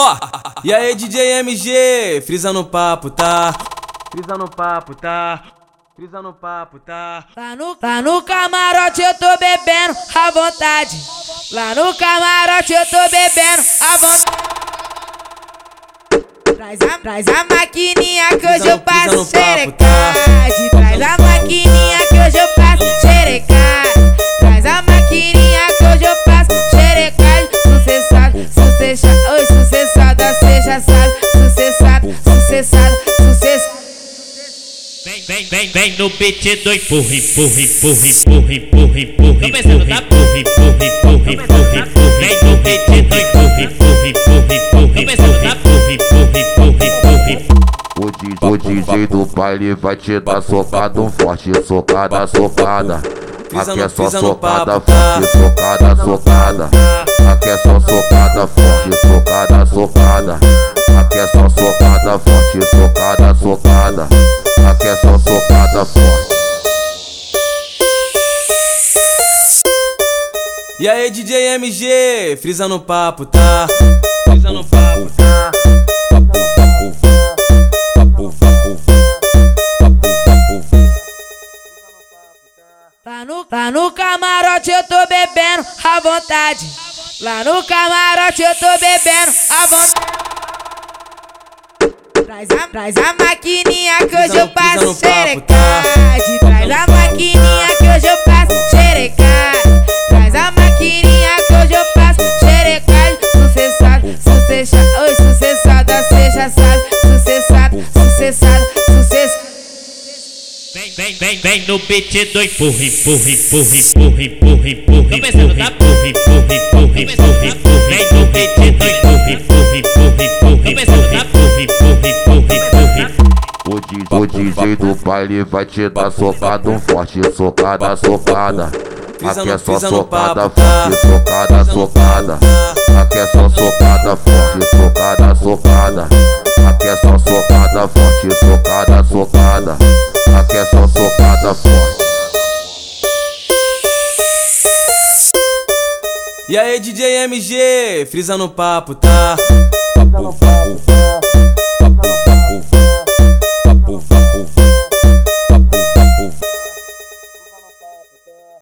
Ó, e aí DJ MG, frisa no papo, tá? Frisa no papo, tá? Frisa no papo, tá? Lá no, lá no camarote eu tô bebendo à vontade. Lá no camarote eu tô bebendo à vontade. Traz a, traz a maquininha que hoje eu passo xerecade. Traz a maquininha que hoje eu passo xerecade. Traz a maquininha que hoje eu passo xerecade. Sucessado, sucessado, oi, sucessada, cê já sabe. Sucessado, sucessado, sucessado. Vem, vem, vem, vem no beat do empurra, empurra, empurra, empurra, empurra, empurra. Tá? Empurra, empurra, empurra, empurra, empurra. Vem no beat do empurra, empurra, empurra, empurra. Tá? Empurra, empurra, empurra, empurra, empurra. O DJ, do baile vai te dar socada, um forte socada, socada. Aqui é só socada, tá? forte socada, socada. Aqui é só socada, forte socada, socada. Aqui é só socada, forte socada, socada. Aqui é só socada, forte. E aí DJ MG, frisa no papo, tá? Frisa no papo, tá? Lá no, lá no camarote eu tô bebendo à vontade. Lá no camarote eu tô bebendo à vontade. Traz a, traz a maquininha que hoje eu passo papo, tá? xerecade. Traz a maquininha que hoje eu passo xerecade. Traz a maquininha que hoje eu passo xerecade. Sucessado, sucessado, oi, sucessada, já sabe. Vem, vem, vem, no beat do empurra, empurra, empurra, empurra, empurra, empurra. Tá? Empurra, empurra, empurra, empurra, empurra. Vem no beat do empurra, empurra, empurra, empurra. Tá? Empurra, empurra, empurra, empurra. O DJ, o DJ do baile vai te dar socada, um forte socada, socada. Aqui é só socada, tá? forte socada, socada. Aqui é só socada, forte socada, socada. Aqui é só socada, forte socada, socada. Aqui é só socada, forte. E aí DJ MG, frisa no papo, tá? Frisa no papo,